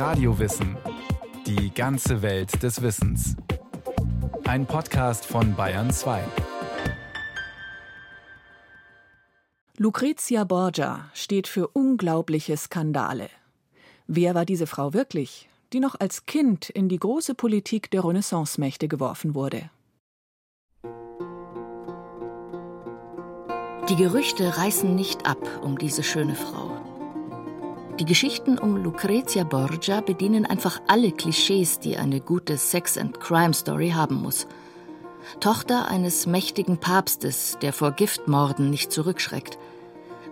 Radiowissen. Die ganze Welt des Wissens. Ein Podcast von Bayern 2. Lucrezia Borgia steht für unglaubliche Skandale. Wer war diese Frau wirklich, die noch als Kind in die große Politik der Renaissance-Mächte geworfen wurde? Die Gerüchte reißen nicht ab um diese schöne Frau. Die Geschichten um Lucrezia Borgia bedienen einfach alle Klischees, die eine gute Sex-and-Crime-Story haben muss. Tochter eines mächtigen Papstes, der vor Giftmorden nicht zurückschreckt.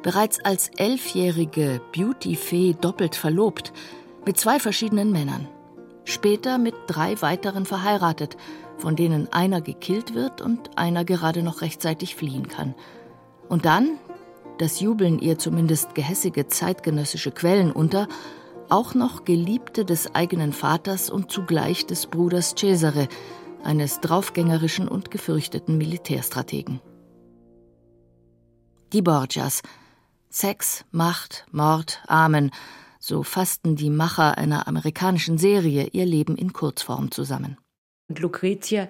Bereits als elfjährige Beauty-Fee doppelt verlobt, mit zwei verschiedenen Männern. Später mit drei weiteren verheiratet, von denen einer gekillt wird und einer gerade noch rechtzeitig fliehen kann – und dann, das jubeln ihr zumindest gehässige zeitgenössische Quellen unter, auch noch Geliebte des eigenen Vaters und zugleich des Bruders Cesare, eines draufgängerischen und gefürchteten Militärstrategen. Die Borgias. Sex, Macht, Mord, Amen. So fassten die Macher einer amerikanischen Serie ihr Leben in Kurzform zusammen. Und Lucretia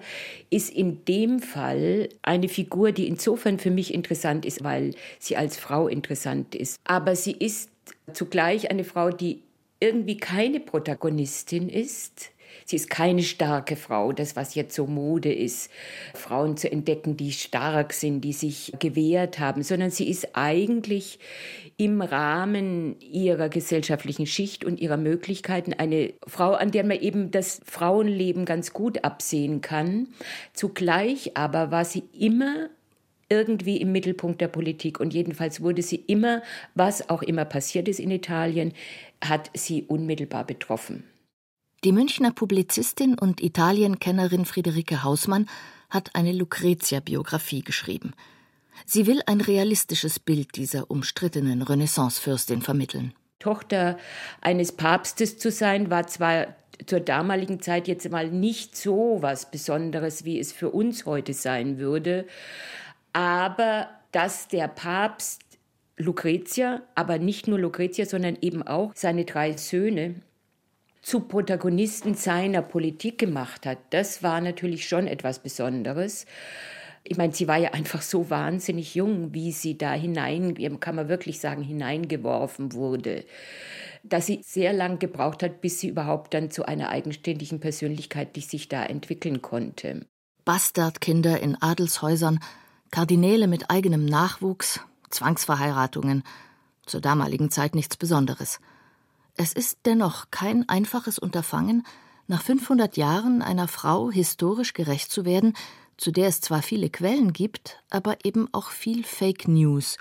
ist in dem Fall eine Figur, die insofern für mich interessant ist, weil sie als Frau interessant ist. Aber sie ist zugleich eine Frau, die irgendwie keine Protagonistin ist, Sie ist keine starke Frau, das was jetzt so Mode ist, Frauen zu entdecken, die stark sind, die sich gewehrt haben, sondern sie ist eigentlich im Rahmen ihrer gesellschaftlichen Schicht und ihrer Möglichkeiten eine Frau, an der man eben das Frauenleben ganz gut absehen kann. Zugleich aber war sie immer irgendwie im Mittelpunkt der Politik und jedenfalls wurde sie immer, was auch immer passiert ist in Italien, hat sie unmittelbar betroffen. Die Münchner Publizistin und Italienkennerin Friederike Hausmann hat eine Lucretia-Biografie geschrieben. Sie will ein realistisches Bild dieser umstrittenen Renaissancefürstin vermitteln. Tochter eines Papstes zu sein, war zwar zur damaligen Zeit jetzt mal nicht so was Besonderes, wie es für uns heute sein würde, aber dass der Papst Lucretia, aber nicht nur Lucretia, sondern eben auch seine drei Söhne zu Protagonisten seiner Politik gemacht hat, das war natürlich schon etwas Besonderes. Ich meine, sie war ja einfach so wahnsinnig jung, wie sie da hinein, kann man wirklich sagen, hineingeworfen wurde, dass sie sehr lang gebraucht hat, bis sie überhaupt dann zu einer eigenständigen Persönlichkeit, die sich da entwickeln konnte. Bastardkinder in Adelshäusern, Kardinäle mit eigenem Nachwuchs, Zwangsverheiratungen, zur damaligen Zeit nichts Besonderes. Es ist dennoch kein einfaches Unterfangen, nach 500 Jahren einer Frau historisch gerecht zu werden, zu der es zwar viele Quellen gibt, aber eben auch viel Fake News.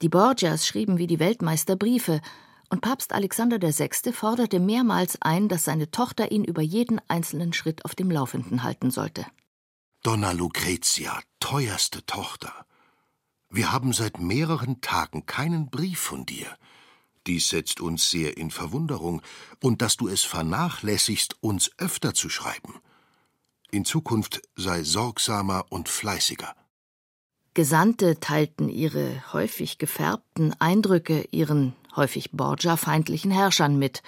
Die Borgias schrieben wie die Weltmeister Briefe, und Papst Alexander VI. forderte mehrmals ein, dass seine Tochter ihn über jeden einzelnen Schritt auf dem Laufenden halten sollte. Donna Lucretia, teuerste Tochter, wir haben seit mehreren Tagen keinen Brief von dir. Dies setzt uns sehr in Verwunderung, und dass du es vernachlässigst, uns öfter zu schreiben. In Zukunft sei sorgsamer und fleißiger. Gesandte teilten ihre häufig gefärbten Eindrücke ihren häufig Borgia-feindlichen Herrschern mit.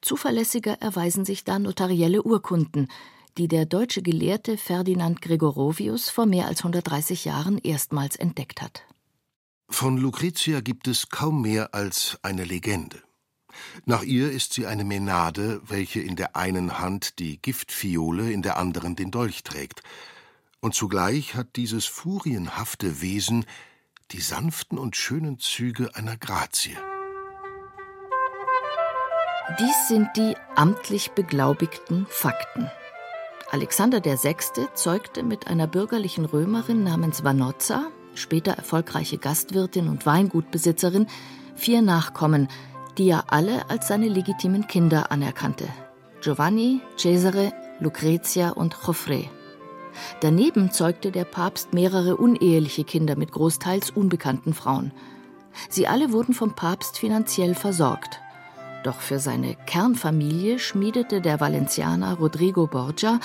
Zuverlässiger erweisen sich da notarielle Urkunden, die der deutsche Gelehrte Ferdinand Gregorovius vor mehr als 130 Jahren erstmals entdeckt hat. Von Lucretia gibt es kaum mehr als eine Legende. Nach ihr ist sie eine Menade, welche in der einen Hand die Giftfiole, in der anderen den Dolch trägt. Und zugleich hat dieses furienhafte Wesen die sanften und schönen Züge einer Grazie. Dies sind die amtlich beglaubigten Fakten. Alexander VI. zeugte mit einer bürgerlichen Römerin namens Vanozza später erfolgreiche Gastwirtin und Weingutbesitzerin, vier Nachkommen, die er alle als seine legitimen Kinder anerkannte: Giovanni, Cesare, Lucretia und Joffre. Daneben zeugte der Papst mehrere uneheliche Kinder mit großteils unbekannten Frauen. Sie alle wurden vom Papst finanziell versorgt. Doch für seine Kernfamilie schmiedete der Valencianer Rodrigo Borgia,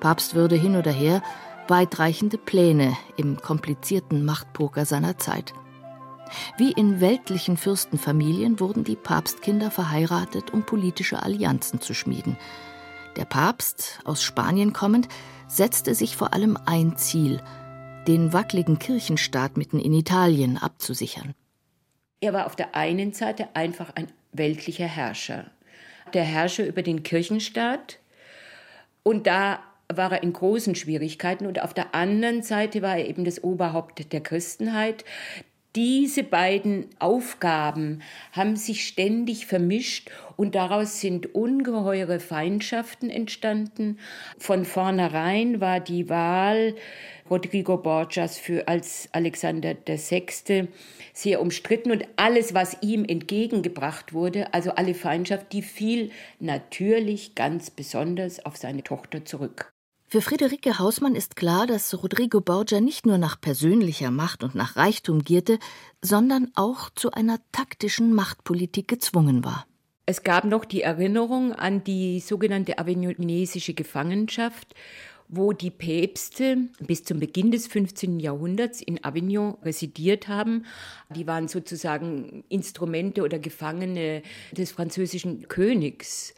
Papstwürde hin oder her, weitreichende Pläne im komplizierten Machtpoker seiner Zeit. Wie in weltlichen Fürstenfamilien wurden die Papstkinder verheiratet, um politische Allianzen zu schmieden. Der Papst, aus Spanien kommend, setzte sich vor allem ein Ziel, den wackeligen Kirchenstaat mitten in Italien abzusichern. Er war auf der einen Seite einfach ein weltlicher Herrscher, der Herrscher über den Kirchenstaat. Und da war er in großen Schwierigkeiten und auf der anderen Seite war er eben das Oberhaupt der Christenheit. Diese beiden Aufgaben haben sich ständig vermischt und daraus sind ungeheure Feindschaften entstanden. Von vornherein war die Wahl Rodrigo Borgias für als Alexander VI. sehr umstritten und alles, was ihm entgegengebracht wurde, also alle Feindschaft, die fiel natürlich ganz besonders auf seine Tochter zurück. Für Friederike Hausmann ist klar, dass Rodrigo Borgia nicht nur nach persönlicher Macht und nach Reichtum gierte, sondern auch zu einer taktischen Machtpolitik gezwungen war. Es gab noch die Erinnerung an die sogenannte avignonesische Gefangenschaft, wo die Päpste bis zum Beginn des 15. Jahrhunderts in Avignon residiert haben. Die waren sozusagen Instrumente oder Gefangene des französischen Königs.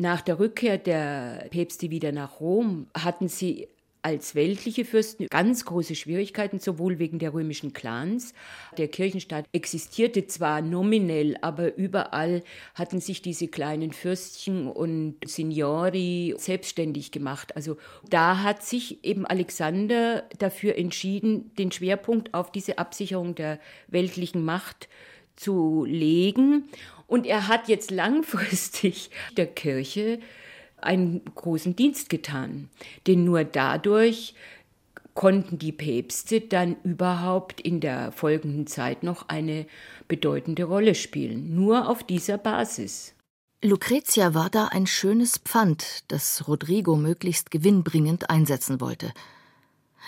Nach der Rückkehr der Päpste wieder nach Rom hatten sie als weltliche Fürsten ganz große Schwierigkeiten, sowohl wegen der römischen Clans. Der Kirchenstaat existierte zwar nominell, aber überall hatten sich diese kleinen Fürstchen und Signori selbstständig gemacht. Also da hat sich eben Alexander dafür entschieden, den Schwerpunkt auf diese Absicherung der weltlichen Macht zu legen. Und er hat jetzt langfristig der Kirche einen großen Dienst getan. Denn nur dadurch konnten die Päpste dann überhaupt in der folgenden Zeit noch eine bedeutende Rolle spielen. Nur auf dieser Basis. Lucretia war da ein schönes Pfand, das Rodrigo möglichst gewinnbringend einsetzen wollte.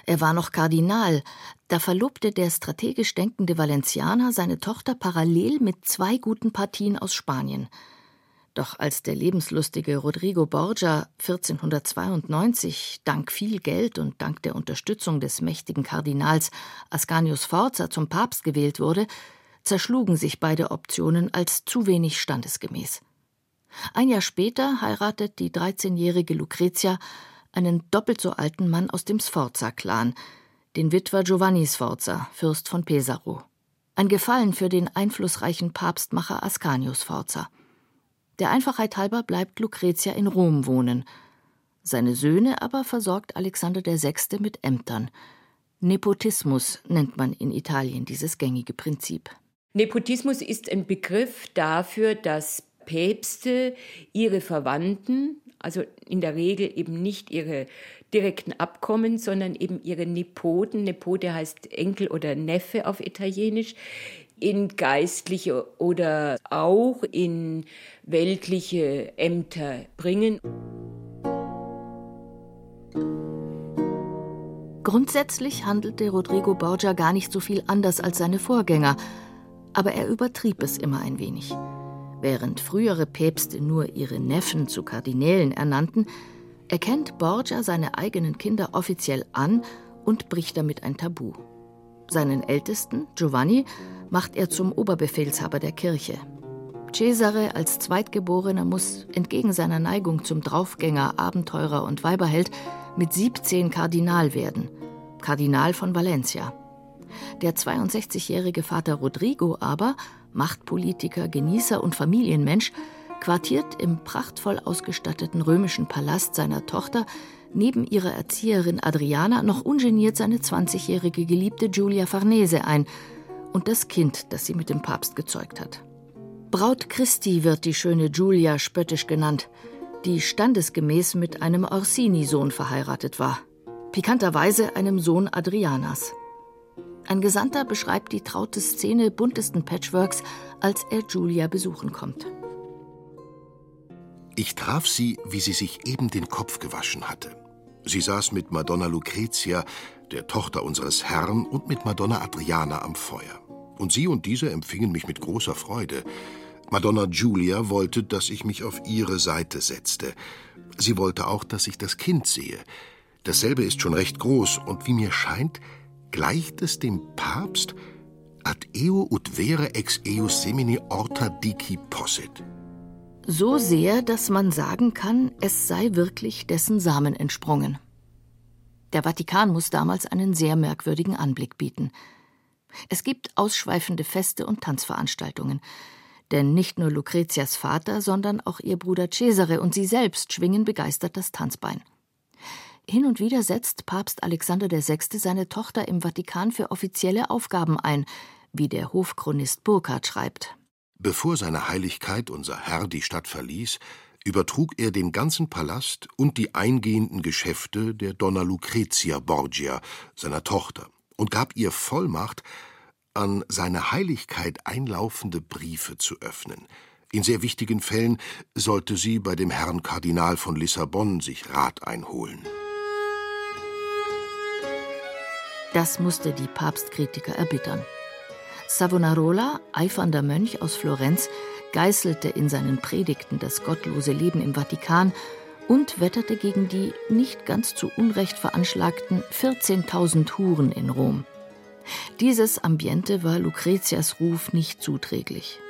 Er war noch Kardinal, da verlobte der strategisch denkende Valencianer seine Tochter parallel mit zwei guten Partien aus Spanien. Doch als der lebenslustige Rodrigo Borgia 1492 dank viel Geld und dank der Unterstützung des mächtigen Kardinals Ascanius Forza zum Papst gewählt wurde, zerschlugen sich beide Optionen als zu wenig standesgemäß. Ein Jahr später heiratet die 13-jährige Lucretia einen doppelt so alten Mann aus dem Sforza-Clan, den Witwer Giovanni Sforza, Fürst von Pesaro. Ein Gefallen für den einflussreichen Papstmacher Ascanius Sforza. Der Einfachheit halber bleibt Lucretia in Rom wohnen. Seine Söhne aber versorgt Alexander VI. mit Ämtern. Nepotismus nennt man in Italien dieses gängige Prinzip. Nepotismus ist ein Begriff dafür, dass Päpste ihre Verwandten also in der Regel eben nicht ihre direkten Abkommen, sondern eben ihre Nepoten. Nepote heißt Enkel oder Neffe auf Italienisch in geistliche oder auch in weltliche Ämter bringen. Grundsätzlich handelte Rodrigo Borgia gar nicht so viel anders als seine Vorgänger, aber er übertrieb es immer ein wenig. Während frühere Päpste nur ihre Neffen zu Kardinälen ernannten, erkennt Borgia seine eigenen Kinder offiziell an und bricht damit ein Tabu. Seinen Ältesten, Giovanni, macht er zum Oberbefehlshaber der Kirche. Cesare als Zweitgeborener muss entgegen seiner Neigung zum Draufgänger, Abenteurer und Weiberheld mit 17 Kardinal werden, Kardinal von Valencia. Der 62-jährige Vater Rodrigo aber Machtpolitiker, Genießer und Familienmensch, quartiert im prachtvoll ausgestatteten römischen Palast seiner Tochter neben ihrer Erzieherin Adriana noch ungeniert seine 20-jährige Geliebte Giulia Farnese ein und das Kind, das sie mit dem Papst gezeugt hat. Braut Christi wird die schöne Giulia spöttisch genannt, die standesgemäß mit einem Orsini-Sohn verheiratet war, pikanterweise einem Sohn Adrianas. Ein Gesandter beschreibt die traute Szene buntesten Patchworks, als er Julia besuchen kommt. Ich traf sie, wie sie sich eben den Kopf gewaschen hatte. Sie saß mit Madonna Lucretia, der Tochter unseres Herrn, und mit Madonna Adriana am Feuer. Und sie und diese empfingen mich mit großer Freude. Madonna Giulia wollte, dass ich mich auf ihre Seite setzte. Sie wollte auch, dass ich das Kind sehe. Dasselbe ist schon recht groß und wie mir scheint, Gleicht es dem Papst? ad eo ut vere ex eus semini orta dici posset. So sehr, dass man sagen kann, es sei wirklich dessen Samen entsprungen. Der Vatikan muss damals einen sehr merkwürdigen Anblick bieten. Es gibt ausschweifende Feste und Tanzveranstaltungen. Denn nicht nur Lucretias Vater, sondern auch ihr Bruder Cesare und sie selbst schwingen begeistert das Tanzbein. Hin und wieder setzt Papst Alexander VI. seine Tochter im Vatikan für offizielle Aufgaben ein, wie der Hofchronist Burkhardt schreibt. Bevor seine Heiligkeit, unser Herr, die Stadt verließ, übertrug er den ganzen Palast und die eingehenden Geschäfte der Donna Lucrezia Borgia, seiner Tochter, und gab ihr Vollmacht, an seine Heiligkeit einlaufende Briefe zu öffnen. In sehr wichtigen Fällen sollte sie bei dem Herrn Kardinal von Lissabon sich Rat einholen. Das musste die Papstkritiker erbittern. Savonarola, eifernder Mönch aus Florenz, geißelte in seinen Predigten das gottlose Leben im Vatikan und wetterte gegen die nicht ganz zu Unrecht veranschlagten 14.000 Huren in Rom. Dieses Ambiente war Lucretias Ruf nicht zuträglich.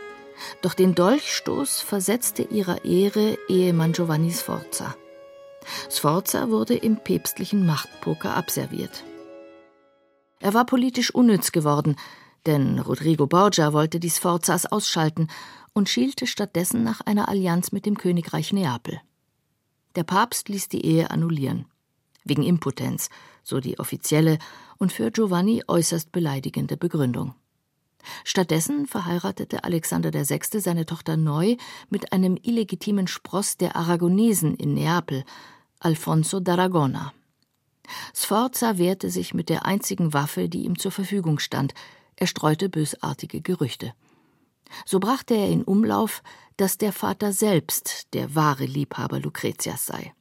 Doch den Dolchstoß versetzte ihrer Ehre Ehemann Giovanni Sforza. Sforza wurde im päpstlichen Machtpoker abserviert. Er war politisch unnütz geworden, denn Rodrigo Borgia wollte die Sforzas ausschalten und schielte stattdessen nach einer Allianz mit dem Königreich Neapel. Der Papst ließ die Ehe annullieren. Wegen Impotenz, so die offizielle und für Giovanni äußerst beleidigende Begründung. Stattdessen verheiratete Alexander VI. seine Tochter neu mit einem illegitimen Spross der Aragonesen in Neapel, Alfonso d'Aragona. Sforza wehrte sich mit der einzigen Waffe, die ihm zur Verfügung stand. Er streute bösartige Gerüchte. So brachte er in Umlauf, dass der Vater selbst der wahre Liebhaber Lucretias sei.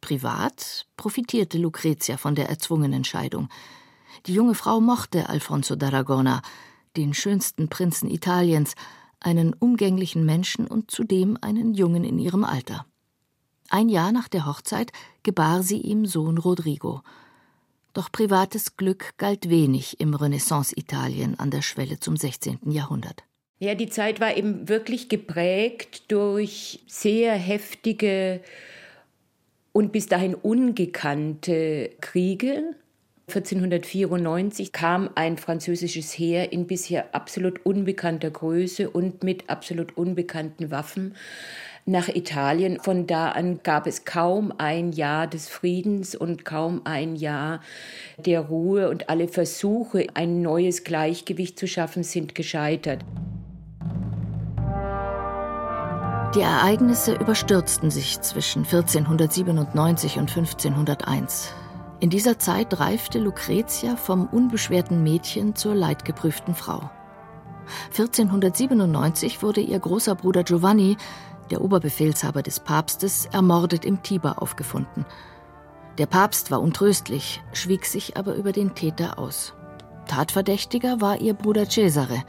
Privat profitierte Lucretia von der erzwungenen Scheidung. Die junge Frau mochte Alfonso d'Aragona, den schönsten Prinzen Italiens, einen umgänglichen Menschen und zudem einen Jungen in ihrem Alter. Ein Jahr nach der Hochzeit gebar sie ihm Sohn Rodrigo. Doch privates Glück galt wenig im Renaissance-Italien an der Schwelle zum 16. Jahrhundert. Ja, die Zeit war eben wirklich geprägt durch sehr heftige und bis dahin ungekannte Kriege. 1494 kam ein französisches Heer in bisher absolut unbekannter Größe und mit absolut unbekannten Waffen nach Italien. Von da an gab es kaum ein Jahr des Friedens und kaum ein Jahr der Ruhe und alle Versuche, ein neues Gleichgewicht zu schaffen, sind gescheitert. Die Ereignisse überstürzten sich zwischen 1497 und 1501. In dieser Zeit reifte Lucretia vom unbeschwerten Mädchen zur leidgeprüften Frau. 1497 wurde ihr großer Bruder Giovanni, der Oberbefehlshaber des Papstes, ermordet im Tiber aufgefunden. Der Papst war untröstlich, schwieg sich aber über den Täter aus. Tatverdächtiger war ihr Bruder Cesare,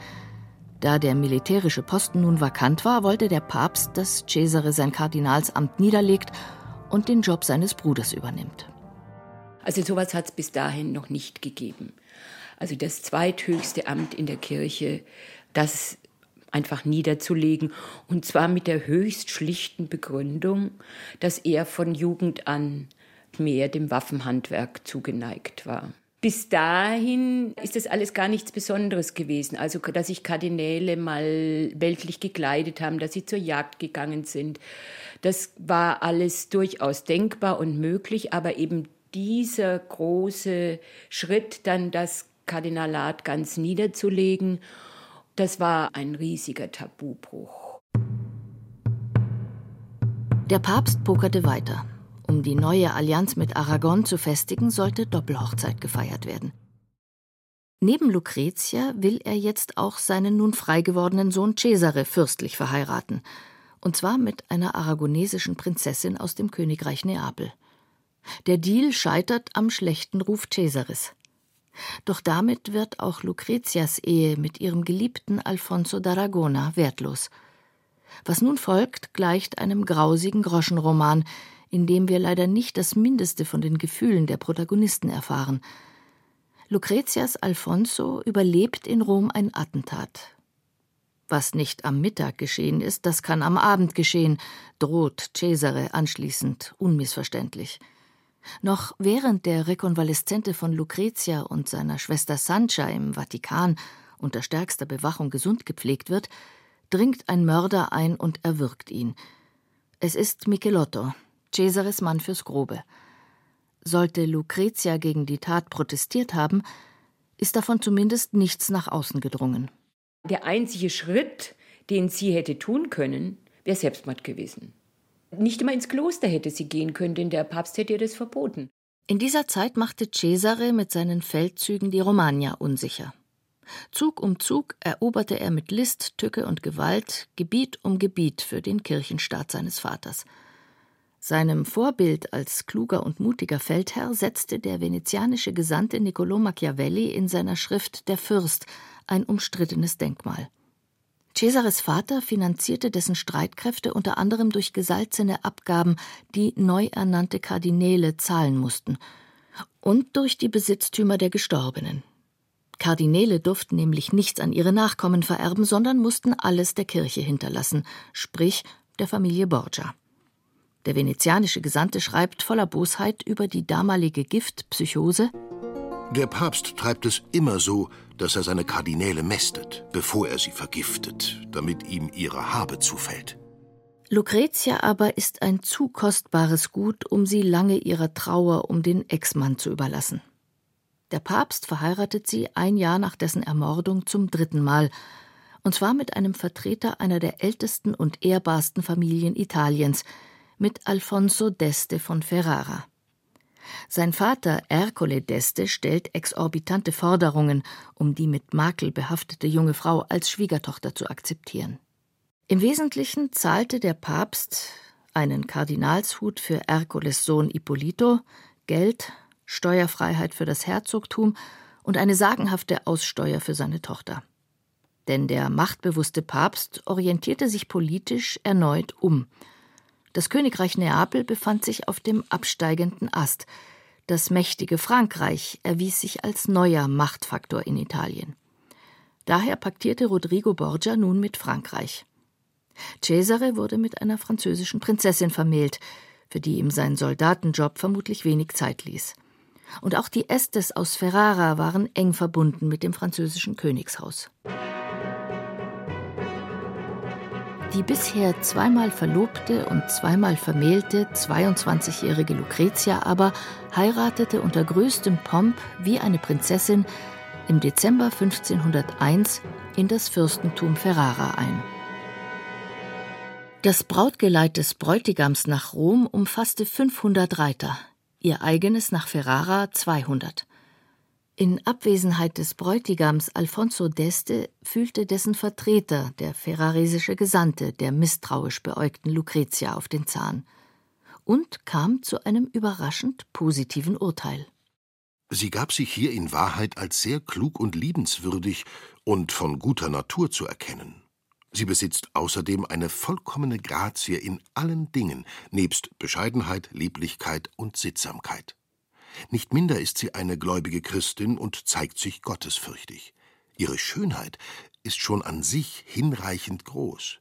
da der militärische Posten nun vakant war, wollte der Papst, dass Cesare sein Kardinalsamt niederlegt und den Job seines Bruders übernimmt. Also sowas hat es bis dahin noch nicht gegeben. Also das zweithöchste Amt in der Kirche, das einfach niederzulegen und zwar mit der höchst schlichten Begründung, dass er von Jugend an mehr dem Waffenhandwerk zugeneigt war. Bis dahin ist das alles gar nichts Besonderes gewesen. Also, dass sich Kardinäle mal weltlich gekleidet haben, dass sie zur Jagd gegangen sind. Das war alles durchaus denkbar und möglich, aber eben dieser große Schritt, dann das Kardinalat ganz niederzulegen, das war ein riesiger Tabubruch. Der Papst pokerte weiter. Um die neue Allianz mit Aragon zu festigen, sollte Doppelhochzeit gefeiert werden. Neben Lucretia will er jetzt auch seinen nun frei gewordenen Sohn Cesare fürstlich verheiraten, und zwar mit einer aragonesischen Prinzessin aus dem Königreich Neapel. Der Deal scheitert am schlechten Ruf Cesares. Doch damit wird auch Lucretias Ehe mit ihrem geliebten Alfonso d'Aragona wertlos. Was nun folgt, gleicht einem grausigen Groschenroman, in dem wir leider nicht das Mindeste von den Gefühlen der Protagonisten erfahren. Lucretias Alfonso überlebt in Rom ein Attentat. Was nicht am Mittag geschehen ist, das kann am Abend geschehen, droht Cesare anschließend unmissverständlich. Noch während der Rekonvaleszente von Lucretia und seiner Schwester Sancha im Vatikan unter stärkster Bewachung gesund gepflegt wird, dringt ein Mörder ein und erwürgt ihn. Es ist Michelotto, Cesares Mann fürs Grobe. Sollte Lucretia gegen die Tat protestiert haben, ist davon zumindest nichts nach außen gedrungen. Der einzige Schritt, den sie hätte tun können, wäre Selbstmord gewesen. Nicht immer ins Kloster hätte sie gehen können, denn der Papst hätte ihr das verboten. In dieser Zeit machte Cesare mit seinen Feldzügen die Romagna unsicher. Zug um Zug eroberte er mit List, Tücke und Gewalt Gebiet um Gebiet für den Kirchenstaat seines Vaters. Seinem Vorbild als kluger und mutiger Feldherr setzte der venezianische Gesandte Niccolò Machiavelli in seiner Schrift Der Fürst ein umstrittenes Denkmal. Cesares Vater finanzierte dessen Streitkräfte unter anderem durch gesalzene Abgaben, die neu ernannte Kardinäle zahlen mussten, und durch die Besitztümer der Gestorbenen. Kardinäle durften nämlich nichts an ihre Nachkommen vererben, sondern mussten alles der Kirche hinterlassen, sprich der Familie Borgia. Der venezianische Gesandte schreibt voller Bosheit über die damalige Giftpsychose Der Papst treibt es immer so, dass er seine Kardinäle mästet, bevor er sie vergiftet, damit ihm ihre Habe zufällt. Lucretia aber ist ein zu kostbares Gut, um sie lange ihrer Trauer um den Ex-Mann zu überlassen. Der Papst verheiratet sie ein Jahr nach dessen Ermordung zum dritten Mal, und zwar mit einem Vertreter einer der ältesten und ehrbarsten Familien Italiens, mit Alfonso d'Este von Ferrara. Sein Vater Ercole d'Este stellt exorbitante Forderungen, um die mit Makel behaftete junge Frau als Schwiegertochter zu akzeptieren. Im Wesentlichen zahlte der Papst einen Kardinalshut für Ercoles Sohn Ippolito, Geld, Steuerfreiheit für das Herzogtum und eine sagenhafte Aussteuer für seine Tochter. Denn der machtbewusste Papst orientierte sich politisch erneut um – das Königreich Neapel befand sich auf dem absteigenden Ast. Das mächtige Frankreich erwies sich als neuer Machtfaktor in Italien. Daher paktierte Rodrigo Borgia nun mit Frankreich. Cesare wurde mit einer französischen Prinzessin vermählt, für die ihm sein Soldatenjob vermutlich wenig Zeit ließ. Und auch die Estes aus Ferrara waren eng verbunden mit dem französischen Königshaus. Die bisher zweimal verlobte und zweimal vermählte 22-jährige Lucretia aber heiratete unter größtem Pomp wie eine Prinzessin im Dezember 1501 in das Fürstentum Ferrara ein. Das Brautgeleit des Bräutigams nach Rom umfasste 500 Reiter, ihr eigenes nach Ferrara 200. In Abwesenheit des Bräutigams Alfonso d'Este fühlte dessen Vertreter, der ferraresische Gesandte, der misstrauisch beäugten Lucretia auf den Zahn und kam zu einem überraschend positiven Urteil. Sie gab sich hier in Wahrheit als sehr klug und liebenswürdig und von guter Natur zu erkennen. Sie besitzt außerdem eine vollkommene Grazie in allen Dingen, nebst Bescheidenheit, Lieblichkeit und Sittsamkeit. Nicht minder ist sie eine gläubige Christin und zeigt sich gottesfürchtig. Ihre Schönheit ist schon an sich hinreichend groß.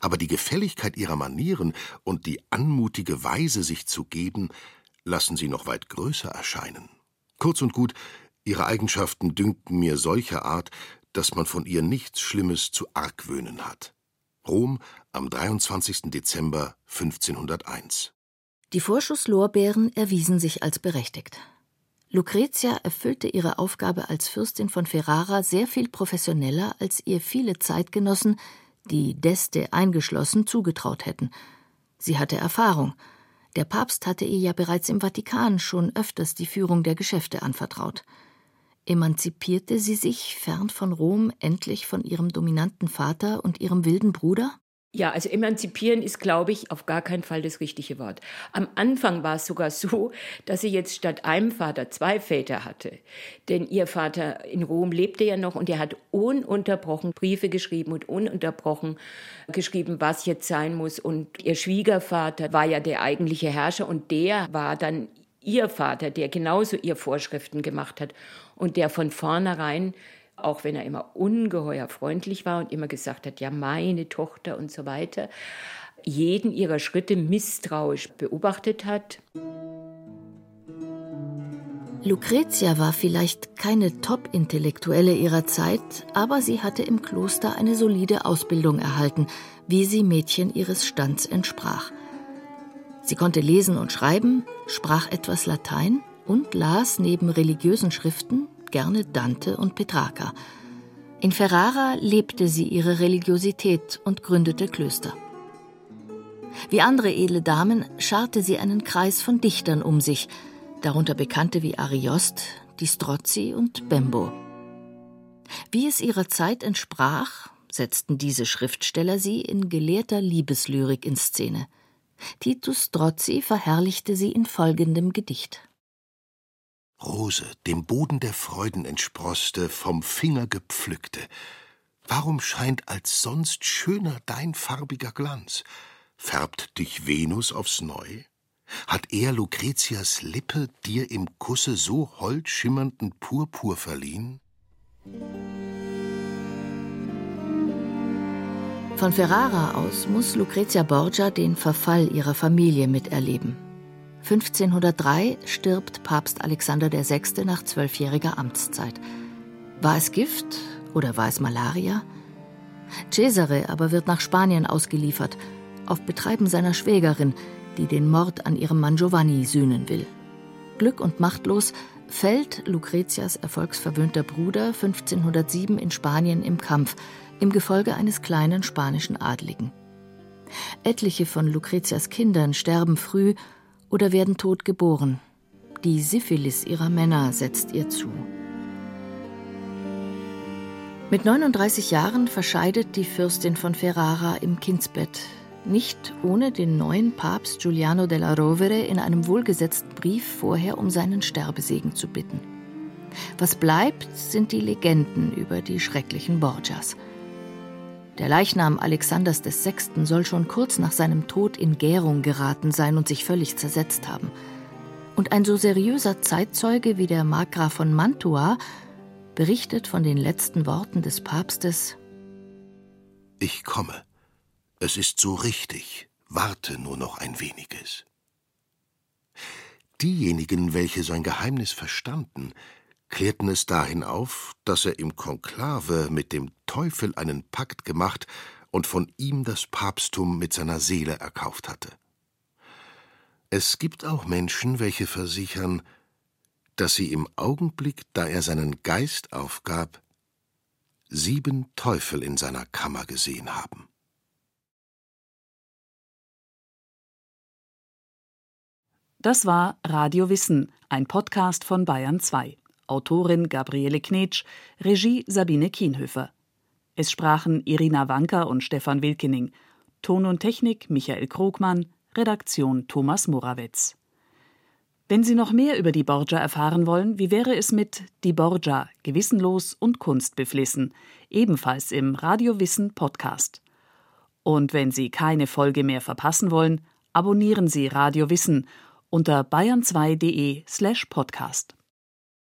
Aber die Gefälligkeit ihrer Manieren und die anmutige Weise, sich zu geben, lassen sie noch weit größer erscheinen. Kurz und gut, ihre Eigenschaften dünkten mir solcher Art, dass man von ihr nichts Schlimmes zu argwöhnen hat. Rom am 23. Dezember 1501 die Vorschusslorbeeren erwiesen sich als berechtigt. Lucretia erfüllte ihre Aufgabe als Fürstin von Ferrara sehr viel professioneller, als ihr viele Zeitgenossen, die Deste eingeschlossen, zugetraut hätten. Sie hatte Erfahrung. Der Papst hatte ihr ja bereits im Vatikan schon öfters die Führung der Geschäfte anvertraut. Emanzipierte sie sich fern von Rom endlich von ihrem dominanten Vater und ihrem wilden Bruder? Ja, also emanzipieren ist, glaube ich, auf gar keinen Fall das richtige Wort. Am Anfang war es sogar so, dass sie jetzt statt einem Vater zwei Väter hatte. Denn ihr Vater in Rom lebte ja noch und er hat ununterbrochen Briefe geschrieben und ununterbrochen geschrieben, was jetzt sein muss. Und ihr Schwiegervater war ja der eigentliche Herrscher und der war dann ihr Vater, der genauso ihr Vorschriften gemacht hat und der von vornherein, auch wenn er immer ungeheuer freundlich war und immer gesagt hat, ja, meine Tochter und so weiter, jeden ihrer Schritte misstrauisch beobachtet hat. Lucretia war vielleicht keine Top-Intellektuelle ihrer Zeit, aber sie hatte im Kloster eine solide Ausbildung erhalten, wie sie Mädchen ihres Stands entsprach. Sie konnte lesen und schreiben, sprach etwas Latein und las neben religiösen Schriften gerne Dante und Petrarca. In Ferrara lebte sie ihre Religiosität und gründete Klöster. Wie andere edle Damen scharte sie einen Kreis von Dichtern um sich, darunter Bekannte wie Ariost, Di Strozzi und Bembo. Wie es ihrer Zeit entsprach, setzten diese Schriftsteller sie in gelehrter Liebeslyrik in Szene. Titus Strozzi verherrlichte sie in folgendem Gedicht. Rose, dem Boden der Freuden entsproßte, vom Finger gepflückte, warum scheint als sonst schöner dein farbiger Glanz? Färbt dich Venus aufs Neu? Hat er Lucretias Lippe dir im Kusse so hold schimmernden Purpur verliehen? Von Ferrara aus muss Lucrezia Borgia den Verfall ihrer Familie miterleben. 1503 stirbt Papst Alexander VI. nach zwölfjähriger Amtszeit. War es Gift oder war es Malaria? Cesare aber wird nach Spanien ausgeliefert, auf Betreiben seiner Schwägerin, die den Mord an ihrem Mann Giovanni sühnen will. Glück und machtlos fällt Lucretias erfolgsverwöhnter Bruder 1507 in Spanien im Kampf, im Gefolge eines kleinen spanischen Adligen. Etliche von Lucretias Kindern sterben früh oder werden tot geboren. Die Syphilis ihrer Männer setzt ihr zu. Mit 39 Jahren verscheidet die Fürstin von Ferrara im Kindsbett, nicht ohne den neuen Papst Giuliano della Rovere in einem wohlgesetzten Brief vorher um seinen Sterbesegen zu bitten. Was bleibt, sind die Legenden über die schrecklichen Borgias. Der Leichnam Alexanders VI. soll schon kurz nach seinem Tod in Gärung geraten sein und sich völlig zersetzt haben. Und ein so seriöser Zeitzeuge wie der Markgraf von Mantua berichtet von den letzten Worten des Papstes Ich komme. Es ist so richtig. Warte nur noch ein weniges. Diejenigen, welche sein Geheimnis verstanden, klärten es dahin auf, dass er im Konklave mit dem Teufel einen Pakt gemacht und von ihm das Papsttum mit seiner Seele erkauft hatte. Es gibt auch Menschen, welche versichern, dass sie im Augenblick, da er seinen Geist aufgab, sieben Teufel in seiner Kammer gesehen haben. Das war Radio Wissen, ein Podcast von Bayern 2. Autorin Gabriele Knetsch, Regie Sabine Kienhöfer. Es sprachen Irina Wanker und Stefan Wilkening. Ton und Technik Michael Krogmann, Redaktion Thomas Morawetz. Wenn Sie noch mehr über die Borgia erfahren wollen, wie wäre es mit Die Borgia, gewissenlos und kunstbeflissen, ebenfalls im Radio Wissen Podcast. Und wenn Sie keine Folge mehr verpassen wollen, abonnieren Sie Radio Wissen unter bayern2.de slash podcast.